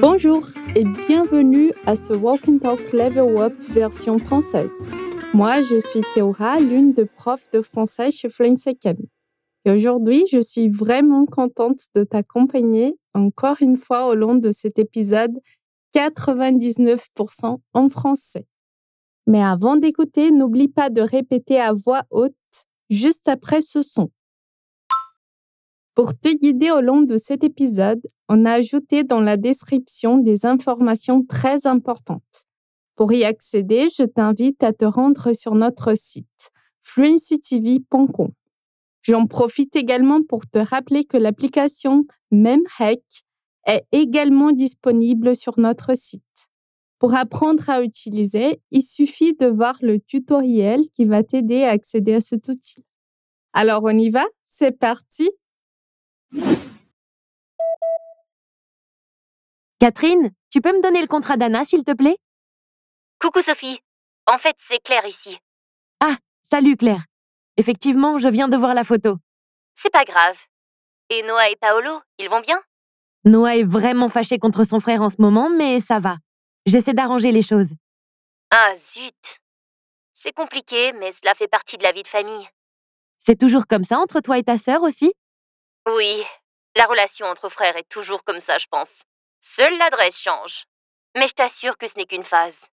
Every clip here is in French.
Bonjour et bienvenue à ce Walk and Talk Level Up version française. Moi, je suis Théora, l'une des profs de français chez Academy. Et aujourd'hui, je suis vraiment contente de t'accompagner encore une fois au long de cet épisode 99% en français. Mais avant d'écouter, n'oublie pas de répéter à voix haute juste après ce son. Pour te guider au long de cet épisode, on a ajouté dans la description des informations très importantes. Pour y accéder, je t'invite à te rendre sur notre site fluencytv.com. J'en profite également pour te rappeler que l'application MemHack est également disponible sur notre site. Pour apprendre à utiliser, il suffit de voir le tutoriel qui va t'aider à accéder à cet outil. Alors on y va? C'est parti Catherine, tu peux me donner le contrat d'Anna, s'il te plaît? Coucou Sophie. En fait, c'est Claire ici. Ah, salut Claire. Effectivement, je viens de voir la photo. C'est pas grave. Et Noah et Paolo, ils vont bien? Noah est vraiment fâché contre son frère en ce moment, mais ça va. J'essaie d'arranger les choses. Ah zut. C'est compliqué, mais cela fait partie de la vie de famille. C'est toujours comme ça entre toi et ta sœur aussi? Oui, la relation entre frères est toujours comme ça, je pense. Seule l'adresse change. Mais je t'assure que ce n'est qu'une phase.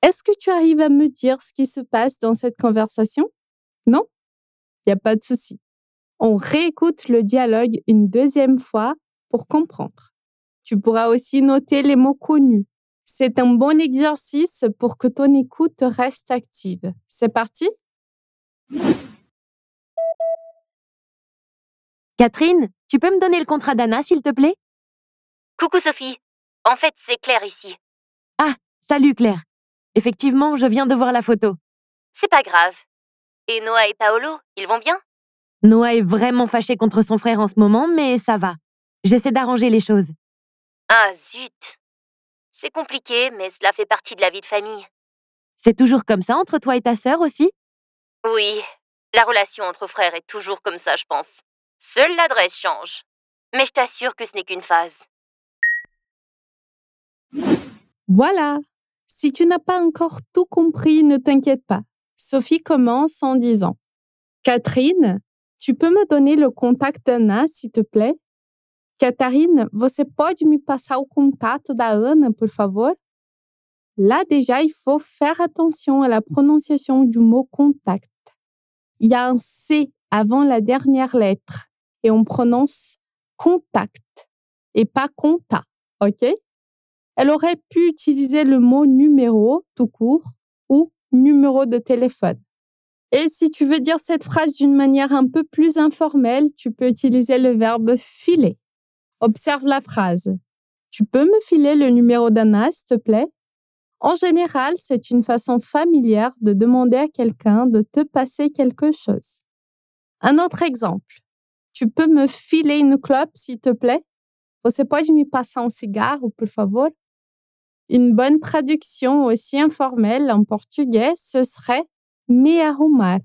Est-ce que tu arrives à me dire ce qui se passe dans cette conversation? Non? Il n'y a pas de souci. On réécoute le dialogue une deuxième fois pour comprendre. Tu pourras aussi noter les mots connus. C'est un bon exercice pour que ton écoute reste active. C'est parti? Catherine, tu peux me donner le contrat d'Anna, s'il te plaît? Coucou Sophie. En fait, c'est Claire ici. Ah, salut Claire. Effectivement, je viens de voir la photo. C'est pas grave. Et Noah et Paolo, ils vont bien? Noah est vraiment fâché contre son frère en ce moment, mais ça va. J'essaie d'arranger les choses. Ah zut. C'est compliqué, mais cela fait partie de la vie de famille. C'est toujours comme ça entre toi et ta sœur aussi? Oui, la relation entre frères est toujours comme ça, je pense. Seule l'adresse change. Mais je t'assure que ce n'est qu'une phase. Voilà. Si tu n'as pas encore tout compris, ne t'inquiète pas. Sophie commence en disant Catherine, tu peux me donner le contact d'Anna, s'il te plaît? Catherine, você pode me passar o contato da Ana, por favor Là déjà, il faut faire attention à la prononciation du mot contact. Il y a un C avant la dernière lettre et on prononce contact et pas conta, ok? Elle aurait pu utiliser le mot numéro tout court ou numéro de téléphone. Et si tu veux dire cette phrase d'une manière un peu plus informelle, tu peux utiliser le verbe filer. Observe la phrase. Tu peux me filer le numéro d'Anna, s'il te plaît? En général, c'est une façon familière de demander à quelqu'un de te passer quelque chose. Un autre exemple. Tu peux me filer une clope, s'il te plaît? Você pode me passar um cigarro, por favor Une bonne traduction aussi informelle en portugais, ce serait me arrumar.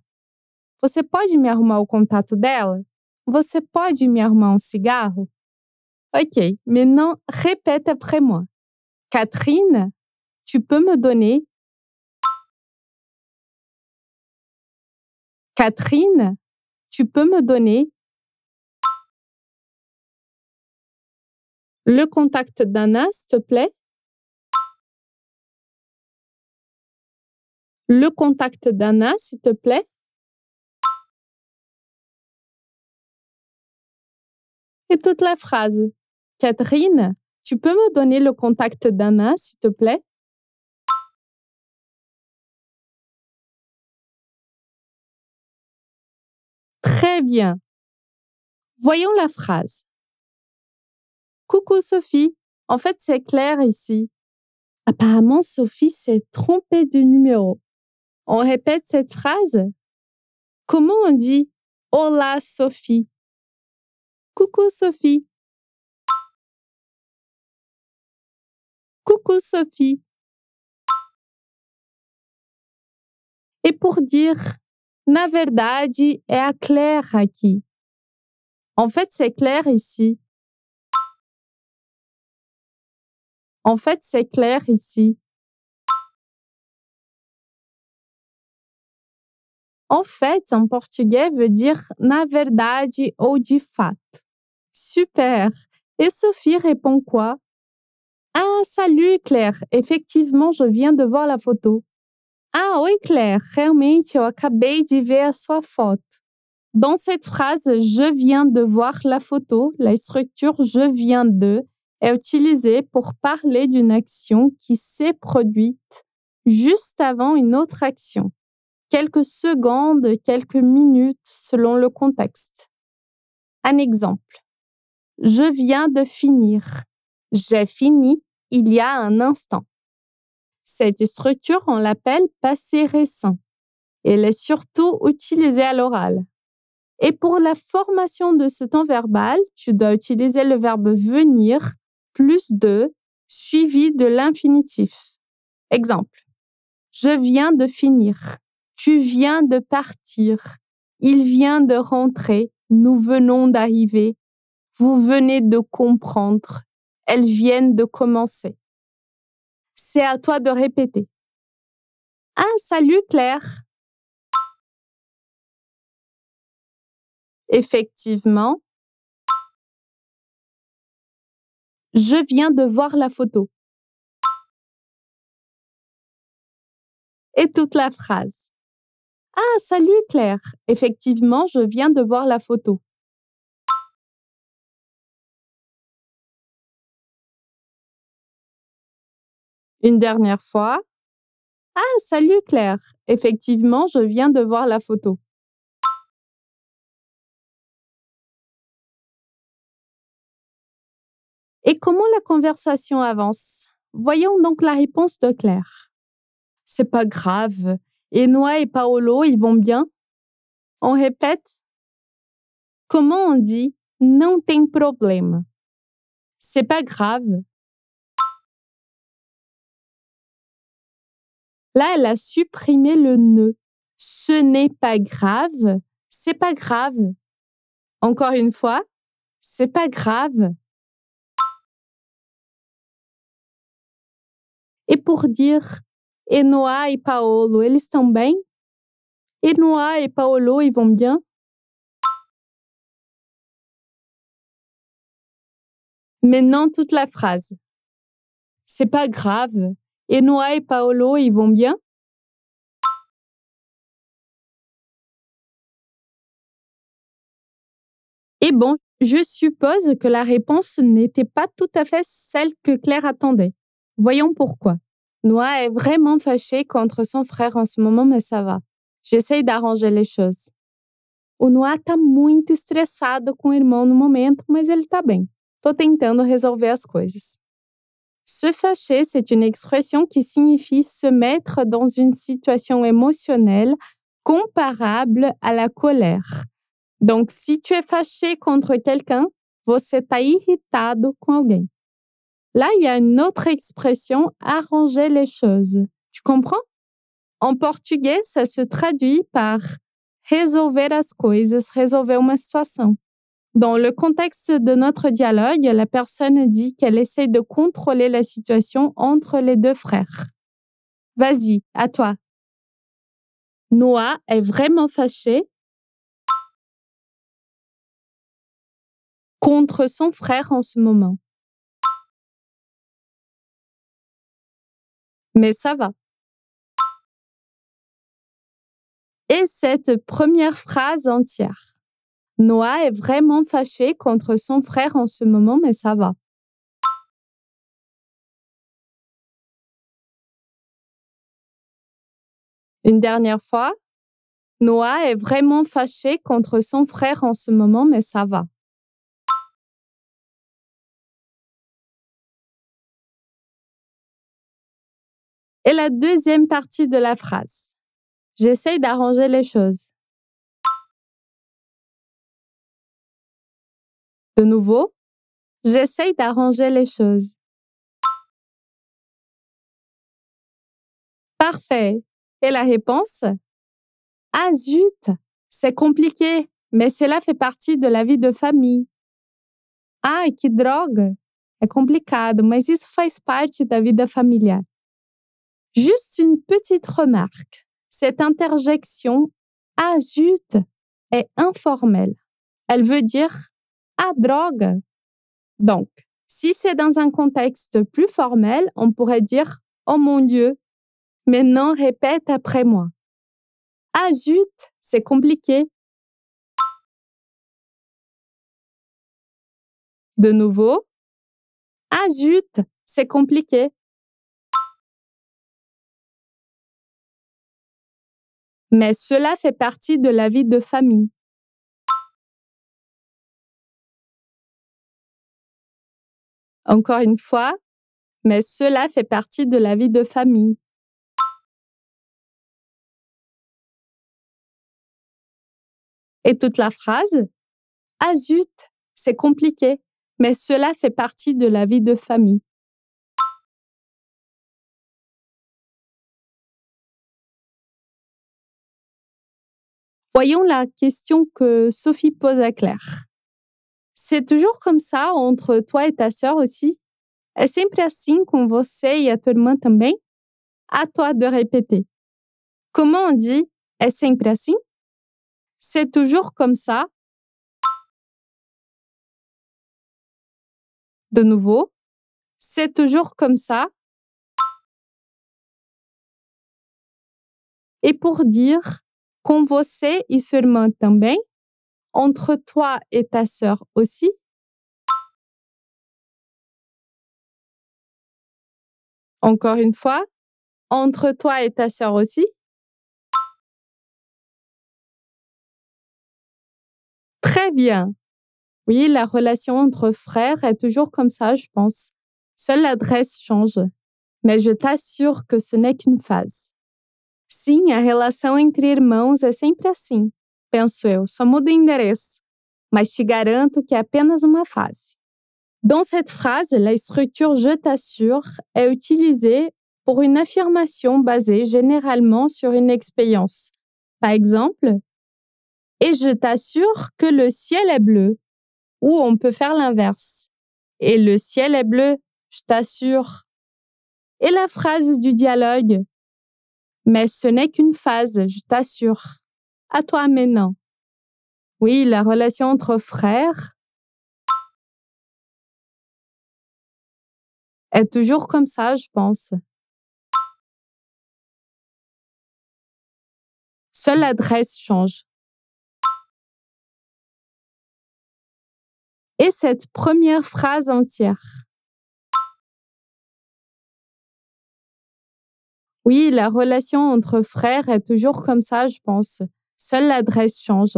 Você pode me arrumar o contato dela? Você pode me arrumar um cigarro? Ok, maintenant répète après moi. Catherine, tu peux me donner? Catherine, tu peux me donner le contact d'Anna, s'il te plaît Le contact d'Anna, s'il te plaît Et toute la phrase. Catherine, tu peux me donner le contact d'Anna, s'il te plaît? Très bien. Voyons la phrase. Coucou Sophie, en fait c'est Claire ici. Apparemment Sophie s'est trompée de numéro. On répète cette phrase? Comment on dit Hola Sophie Coucou Sophie. Coucou Sophie. Et pour dire na verdade é a Claire aqui. En fait, c'est clair ici. En fait, c'est clair ici. En fait, en portugais, veut dire na verdade ou de fato. Super. Et Sophie répond quoi? Ah, salut Claire. Effectivement, je viens de voir la photo. Ah, oi Claire. Realmente, eu acabei de ver a sua foto. Dans cette phrase, je viens de voir la photo, la structure je viens de est utilisée pour parler d'une action qui s'est produite juste avant une autre action quelques secondes, quelques minutes selon le contexte. Un exemple. Je viens de finir. J'ai fini il y a un instant. Cette structure, on l'appelle passé récent. Elle est surtout utilisée à l'oral. Et pour la formation de ce temps verbal, tu dois utiliser le verbe venir plus de suivi de l'infinitif. Exemple. Je viens de finir. Tu viens de partir. Il vient de rentrer. Nous venons d'arriver. Vous venez de comprendre. Elles viennent de commencer. C'est à toi de répéter. Ah, salut Claire. Effectivement. Je viens de voir la photo. Et toute la phrase. Ah, salut Claire. Effectivement, je viens de voir la photo. Une dernière fois. Ah, salut Claire. Effectivement, je viens de voir la photo. Et comment la conversation avance? Voyons donc la réponse de Claire. C'est pas grave, Enoa et Paolo, ils vont bien? On répète? Comment on dit non tem problème C'est pas grave. Là, elle a supprimé le ne. Ce n'est pas grave. C'est pas grave. Encore une fois, c'est pas grave. Et pour dire Enoa et Paolo, eles estão bem? Enoa et Paolo, ils vont bien? Maintenant, toute la phrase. C'est pas grave. Enoa et Paolo, ils vont bien? Et bon, je suppose que la réponse n'était pas tout à fait celle que Claire attendait. Voyons pourquoi. Noah est vraiment fâché contre son frère en ce moment, mais ça va. J'essaie d'arranger les choses. O Noah tá muito estressado com o irmão no momento, mas ele tá bem. Tô tentando resolver as coisas. Se fâcher, c'est une expression qui signifie se mettre dans une situation émotionnelle comparable à la colère. Donc, si tu es fâché contre quelqu'un, você tá irritado com alguém. Là, il y a une autre expression, arranger les choses. Tu comprends? En portugais, ça se traduit par resolver as coisas, resolver uma situação. Dans le contexte de notre dialogue, la personne dit qu'elle essaie de contrôler la situation entre les deux frères. Vas-y, à toi. Noah est vraiment fâché contre son frère en ce moment. Mais ça va. Et cette première phrase entière. Noah est vraiment fâché contre son frère en ce moment, mais ça va. Une dernière fois. Noah est vraiment fâché contre son frère en ce moment, mais ça va. Et la deuxième partie de la phrase. J'essaye d'arranger les choses. De nouveau, j'essaye d'arranger les choses. Parfait. Et la réponse? Ah zut, c'est compliqué. mais cela fait partie de la vie de famille. Ai, que droga! É complicado, mas isso faz parte da vida familiar. Juste une petite remarque. Cette interjection ah est informelle. Elle veut dire ah drogue. Donc, si c'est dans un contexte plus formel, on pourrait dire oh mon Dieu. Maintenant, répète après moi. Ah c'est compliqué. De nouveau. Ah c'est compliqué. Mais cela fait partie de la vie de famille. Encore une fois, mais cela fait partie de la vie de famille. Et toute la phrase Ah zut, c'est compliqué, mais cela fait partie de la vie de famille. Voyons la question que Sophie pose à Claire. C'est toujours comme ça entre toi et ta sœur aussi? É sempre assim com você e a tua irmã também? À toi de répéter. Comment on dit é sempre assim? C'est toujours comme ça. De nouveau. C'est toujours comme ça. Et pour dire com você e sua irmã? Entre toi et ta sœur aussi? Encore une fois, entre toi et ta sœur aussi? Très bien. Oui, la relation entre frères est toujours comme ça, je pense. Seule l'adresse change. Mais je t'assure que ce n'est qu'une phase. Sim, a relação entre irmãos é sempre assim, penso eu, só muda o endereço. Mas te garanto que é apenas uma fase. Dans cette phrase, la structure je t'assure est utilisée pour une affirmation basée généralement sur une expérience. Par exemple, et je t'assure que le ciel est bleu. Ou on peut faire l'inverse. Et le ciel est bleu, je t'assure. Et la phrase du dialogue, mais ce n'est qu'une phase, je t'assure. À toi maintenant. Oui, la relation entre frères est toujours comme ça, je pense. Seule l'adresse change. Et cette première phrase entière. Oui, la relation entre frères est toujours comme ça, je pense. Seule l'adresse change.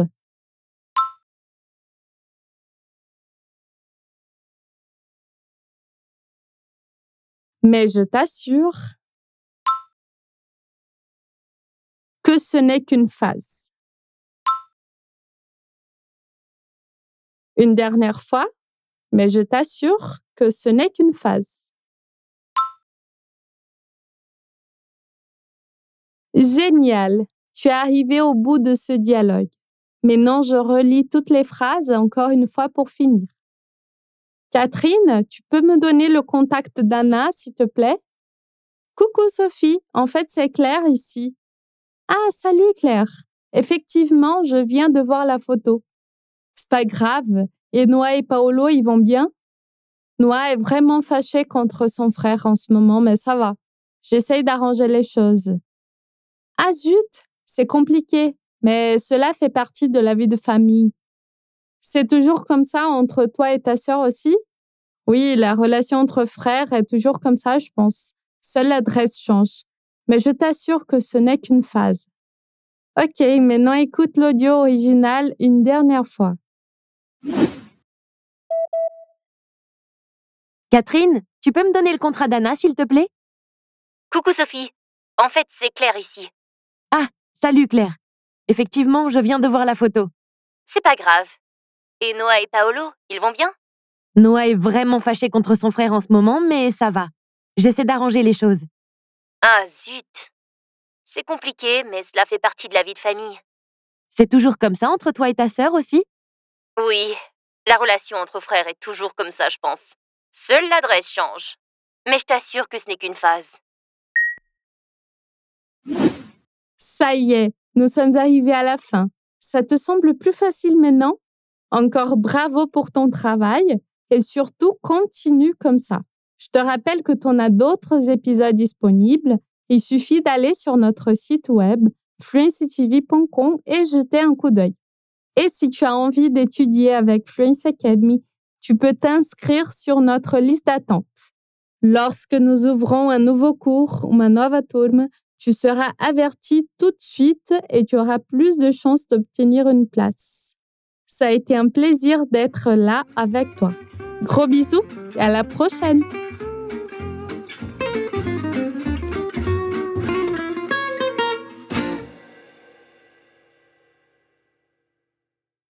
Mais je t'assure que ce n'est qu'une phase. Une dernière fois, mais je t'assure que ce n'est qu'une phase. Génial. Tu es arrivé au bout de ce dialogue. Maintenant, je relis toutes les phrases encore une fois pour finir. Catherine, tu peux me donner le contact d'Anna, s'il te plaît? Coucou Sophie, en fait c'est Claire ici. Ah, salut Claire. Effectivement, je viens de voir la photo. C'est pas grave. Et Noah et Paolo, ils vont bien? Noah est vraiment fâché contre son frère en ce moment, mais ça va. J'essaye d'arranger les choses. Ah zut, c'est compliqué, mais cela fait partie de la vie de famille. C'est toujours comme ça entre toi et ta sœur aussi? Oui, la relation entre frères est toujours comme ça, je pense. Seule l'adresse change. Mais je t'assure que ce n'est qu'une phase. Ok, maintenant écoute l'audio original une dernière fois. Catherine, tu peux me donner le contrat d'Anna, s'il te plaît? Coucou Sophie. En fait, c'est Claire ici. Ah, salut Claire. Effectivement, je viens de voir la photo. C'est pas grave. Et Noah et Paolo, ils vont bien? Noah est vraiment fâché contre son frère en ce moment, mais ça va. J'essaie d'arranger les choses. Ah zut. C'est compliqué, mais cela fait partie de la vie de famille. C'est toujours comme ça entre toi et ta sœur aussi? Oui, la relation entre frères est toujours comme ça, je pense. Seule l'adresse change. Mais je t'assure que ce n'est qu'une phase. Ça y est, nous sommes arrivés à la fin. Ça te semble plus facile maintenant? Encore bravo pour ton travail et surtout continue comme ça. Je te rappelle que tu en as d'autres épisodes disponibles. Il suffit d'aller sur notre site web fluencytv.com et jeter un coup d'œil. Et si tu as envie d'étudier avec Fluency Academy, tu peux t'inscrire sur notre liste d'attente. Lorsque nous ouvrons un nouveau cours ou une nouvelle tourme, tu seras averti tout de suite et tu auras plus de chances d'obtenir une place. Ça a été un plaisir d'être là avec toi. Gros bisous et à la prochaine